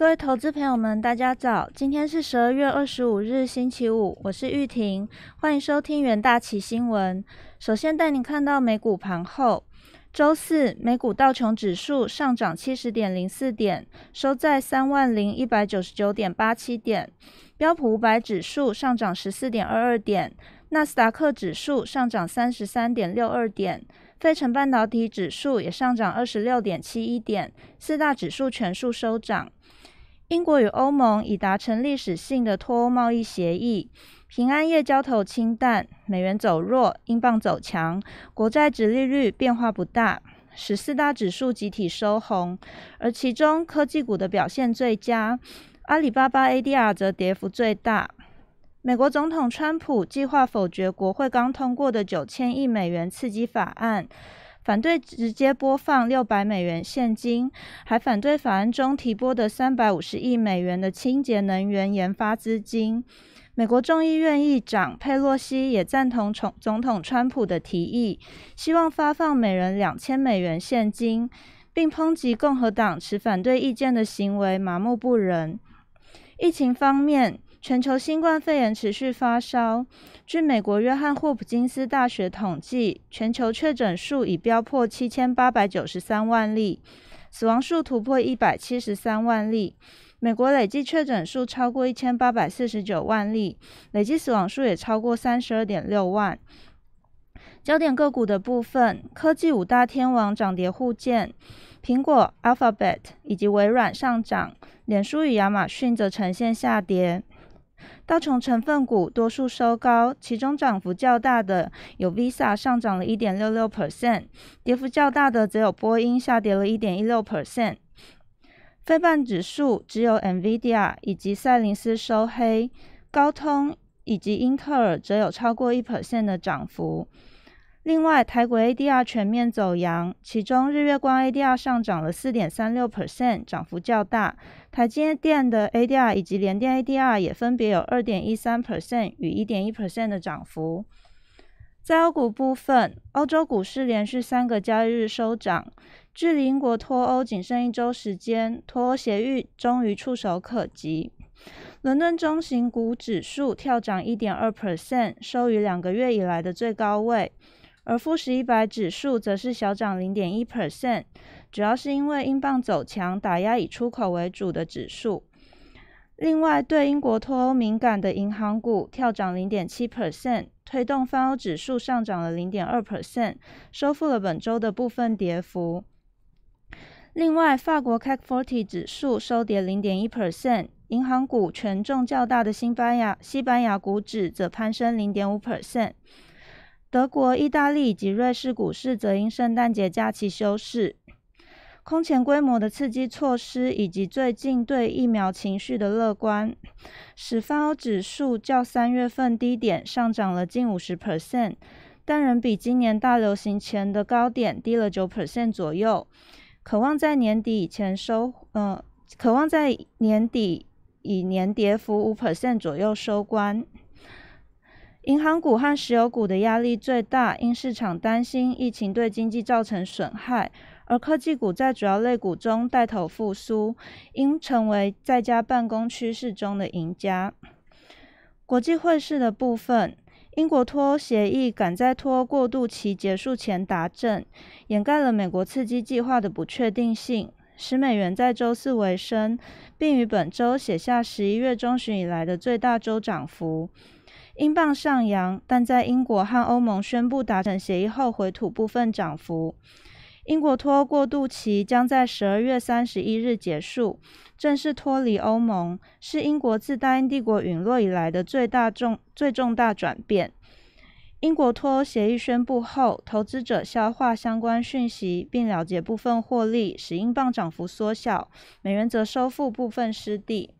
各位投资朋友们，大家早！今天是十二月二十五日，星期五，我是玉婷，欢迎收听元大旗新闻。首先带您看到美股盘后，周四美股道琼指数上涨七十点零四点，收在三万零一百九十九点八七点；标普五百指数上涨十四点二二点，纳斯达克指数上涨三十三点六二点。费城半导体指数也上涨二十六点七一点，四大指数全数收涨。英国与欧盟已达成历史性的脱欧贸易协议，平安夜交投清淡，美元走弱，英镑走强，国债值利率变化不大，十四大指数集体收红，而其中科技股的表现最佳，阿里巴巴 ADR 则跌幅最大。美国总统川普计划否决国会刚通过的九千亿美元刺激法案，反对直接播放六百美元现金，还反对法案中提拨的三百五十亿美元的清洁能源研发资金。美国众议院议长佩洛西也赞同总总统川普的提议，希望发放每人两千美元现金，并抨击共和党持反对意见的行为麻木不仁。疫情方面。全球新冠肺炎持续发烧。据美国约翰霍普金斯大学统计，全球确诊数已飙破七千八百九十三万例，死亡数突破一百七十三万例。美国累计确诊数超过一千八百四十九万例，累计死亡数也超过三十二点六万。焦点个股的部分，科技五大天王涨跌互见，苹果、Alphabet 以及微软上涨，脸书与亚马逊则呈现下跌。道琼成分股多数收高，其中涨幅较大的有 Visa 上涨了一点六六 percent，跌幅较大的则有波音下跌了一点一六 percent。非半指数只有 Nvidia 以及赛灵思收黑，高通以及英特尔则有超过一 percent 的涨幅。另外，台股 ADR 全面走阳，其中日月光 ADR 上涨了四点三六 percent，涨幅较大。台积电的 ADR 以及联电 ADR 也分别有二点一三 percent 与一点一 percent 的涨幅。在欧股部分，欧洲股市连续三个交易日收涨，距离英国脱欧仅剩一周时间，脱欧协议终于触手可及。伦敦中型股指数跳涨一点二 percent，收于两个月以来的最高位。而富时一百指数则是小涨零点一 percent，主要是因为英镑走强，打压以出口为主的指数。另外，对英国脱欧敏感的银行股跳涨零点七 percent，推动泛欧指数上涨了零点二 percent，收复了本周的部分跌幅。另外，法国 CAC 40指数收跌零点一 percent，银行股权重较大的西班牙西班牙股指则攀升零点五 percent。德国、意大利以及瑞士股市则因圣诞节假期休市。空前规模的刺激措施以及最近对疫苗情绪的乐观，使泛欧指数较三月份低点上涨了近五十 percent，但仍比今年大流行前的高点低了九 percent 左右。渴望在年底以前收，呃，渴望在年底以年跌幅五 percent 左右收官。银行股和石油股的压力最大，因市场担心疫情对经济造成损害；而科技股在主要类股中带头复苏，应成为在家办公趋势中的赢家。国际汇市的部分，英国脱欧协议赶在脱欧过渡期结束前达阵，掩盖了美国刺激计划的不确定性，使美元在周四回升，并于本周写下十一月中旬以来的最大周涨幅。英镑上扬，但在英国和欧盟宣布达成协议后回吐部分涨幅。英国脱欧过渡期将在十二月三十一日结束，正式脱离欧盟，是英国自大英帝国陨落以来的最大重最重大转变。英国脱欧协议宣布后，投资者消化相关讯息并了解部分获利，使英镑涨幅缩小，美元则收复部分失地。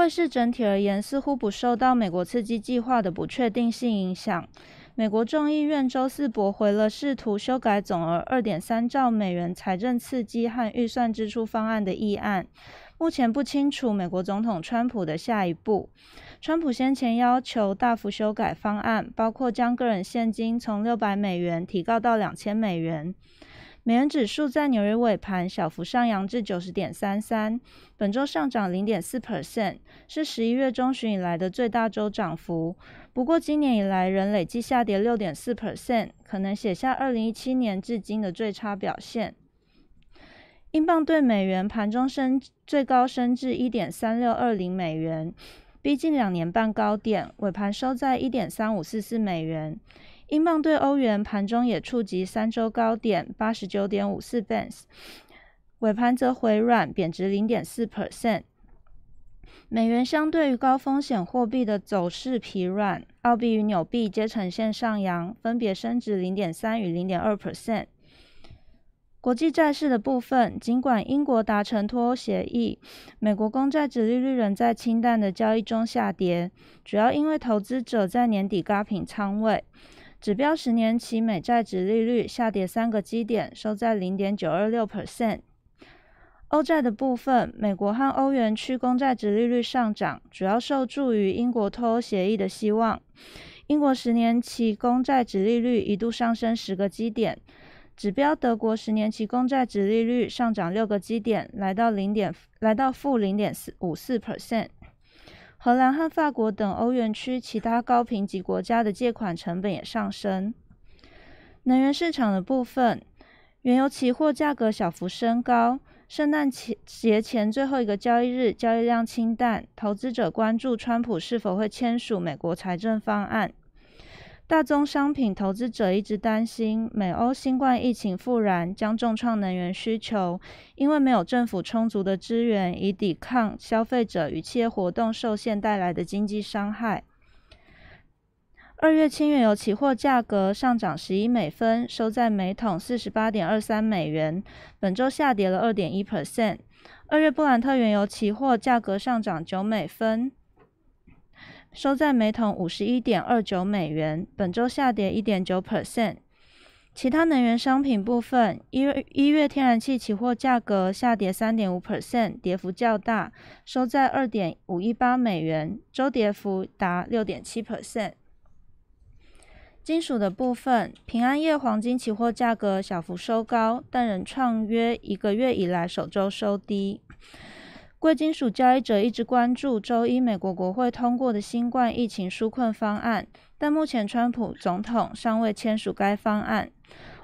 汇市整体而言，似乎不受到美国刺激计划的不确定性影响。美国众议院周四驳回了试图修改总额二点三兆美元财政刺激和预算支出方案的议案。目前不清楚美国总统川普的下一步。川普先前要求大幅修改方案，包括将个人现金从六百美元提高到两千美元。美元指数在纽约尾盘小幅上扬至九十点三三，本周上涨零点四 percent，是十一月中旬以来的最大周涨幅。不过今年以来仍累计下跌六点四 percent，可能写下二零一七年至今的最差表现。英镑对美元盘中升最高升至一点三六二零美元，逼近两年半高点，尾盘收在一点三五四四美元。英镑对欧元盘中也触及三周高点八十九点五四 bens，尾盘则回软贬值零点四 percent。美元相对于高风险货币的走势疲软，澳币与纽币皆呈现上扬，分别升值零点三与零点二 percent。国际债市的部分，尽管英国达成脱欧协议，美国公债指利率仍在清淡的交易中下跌，主要因为投资者在年底嘎平仓位。指标十年期美债指利率下跌三个基点，收在零点九二六 percent。欧债的部分，美国和欧元区公债指利率上涨，主要受助于英国脱欧协议的希望。英国十年期公债指利率一度上升十个基点。指标德国十年期公债值利率上涨六个基点，来到零点，来到负零点四五四 percent。荷兰和法国等欧元区其他高评级国家的借款成本也上升。能源市场的部分，原油期货价格小幅升高。圣诞节前最后一个交易日，交易量清淡，投资者关注川普是否会签署美国财政方案。大宗商品投资者一直担心美欧新冠疫情复燃将重创能源需求，因为没有政府充足的资源以抵抗消费者与企业活动受限带来的经济伤害。二月轻原油期货价格上涨十一美分，收在每桶四十八点二三美元，本周下跌了二点一 percent。二月布兰特原油期货价格上涨九美分。收在每桶五十一点二九美元，本周下跌一点九 percent。其他能源商品部分，一月一月天然气期货价格下跌三点五 percent，跌幅较大，收在二点五一八美元，周跌幅达六点七 percent。金属的部分，平安夜黄金期货价格小幅收高，但仍创约一个月以来首周收低。贵金属交易者一直关注周一美国国会通过的新冠疫情纾困方案，但目前川普总统尚未签署该方案。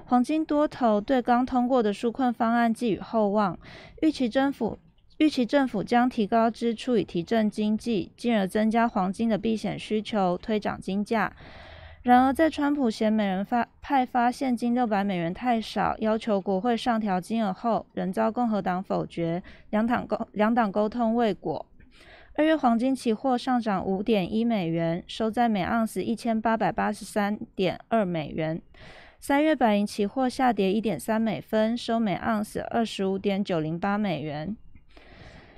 黄金多头对刚通过的纾困方案寄予厚望，预期政府预期政府将提高支出以提振经济，进而增加黄金的避险需求，推涨金价。然而，在川普嫌每人发派发现金六百美元太少，要求国会上调金额后，仍遭共和党否决，两党沟两党沟通未果。二月黄金期货上涨五点一美元，收在每盎司一千八百八十三点二美元。三月白银期货下跌一点三美分，收每盎司二十五点九零八美元。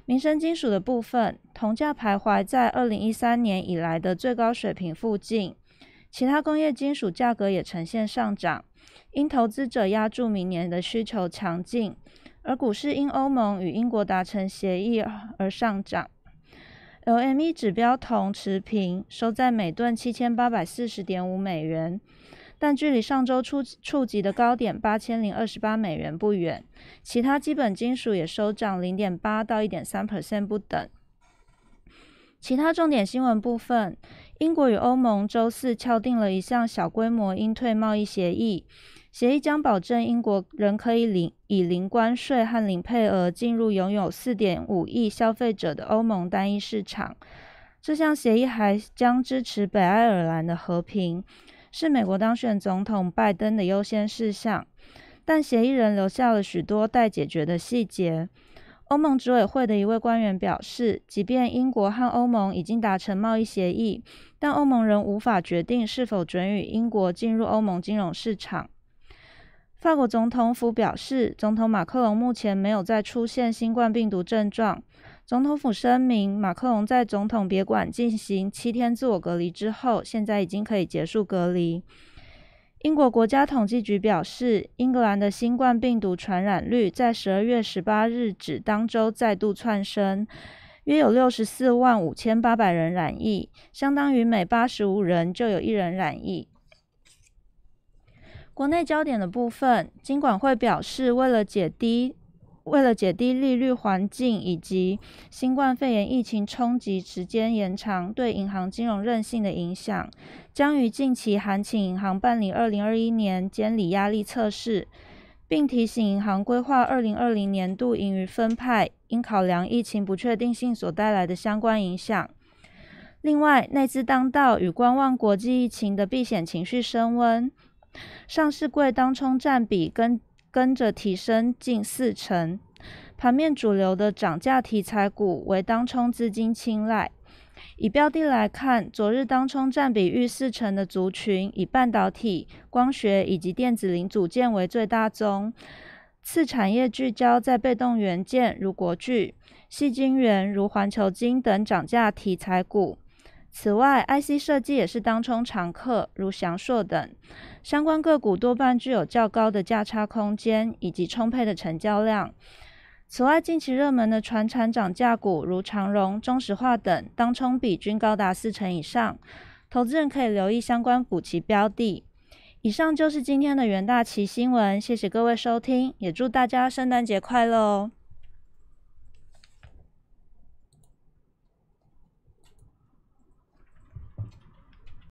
民生金属的部分，铜价徘徊在二零一三年以来的最高水平附近。其他工业金属价格也呈现上涨，因投资者压住明年的需求强劲，而股市因欧盟与英国达成协议而上涨。LME 指标同持平，收在每吨七千八百四十点五美元，但距离上周触触及的高点八千零二十八美元不远。其他基本金属也收涨零点八到一点三 percent 不等。其他重点新闻部分。英国与欧盟周四敲定了一项小规模应退贸易协议，协议将保证英国仍可以零以零关税和零配额进入拥有四点五亿消费者的欧盟单一市场。这项协议还将支持北爱尔兰的和平，是美国当选总统拜登的优先事项。但协议人留下了许多待解决的细节。欧盟执委会的一位官员表示，即便英国和欧盟已经达成贸易协议，但欧盟仍无法决定是否准予英国进入欧盟金融市场。法国总统府表示，总统马克龙目前没有再出现新冠病毒症状。总统府声明，马克龙在总统别馆进行七天自我隔离之后，现在已经可以结束隔离。英国国家统计局表示，英格兰的新冠病毒传染率在十二月十八日止当周再度窜升，约有六十四万五千八百人染疫，相当于每八十五人就有一人染疫。国内焦点的部分，金管会表示，为了解低为了解低利率环境以及新冠肺炎疫情冲击时间延长对银行金融韧性的影响，将于近期函请银行办理二零二一年监理压力测试，并提醒银行规划二零二零年度盈余分派，应考量疫情不确定性所带来的相关影响。另外，内资当道与观望国际疫情的避险情绪升温，上市柜当冲占比跟。跟着提升近四成，盘面主流的涨价题材股为当冲资金青睐。以标的来看，昨日当冲占比逾四成的族群，以半导体、光学以及电子零组件为最大宗，次产业聚焦在被动元件如国巨、细晶圆如环球晶等涨价题材股。此外，IC 设计也是当冲常客，如翔硕等相关个股多半具有较高的价差空间以及充沛的成交量。此外，近期热门的船产涨价股，如长荣、中石化等，当冲比均高达四成以上，投资人可以留意相关补齐标的。以上就是今天的元大旗新闻，谢谢各位收听，也祝大家圣诞节快乐哦！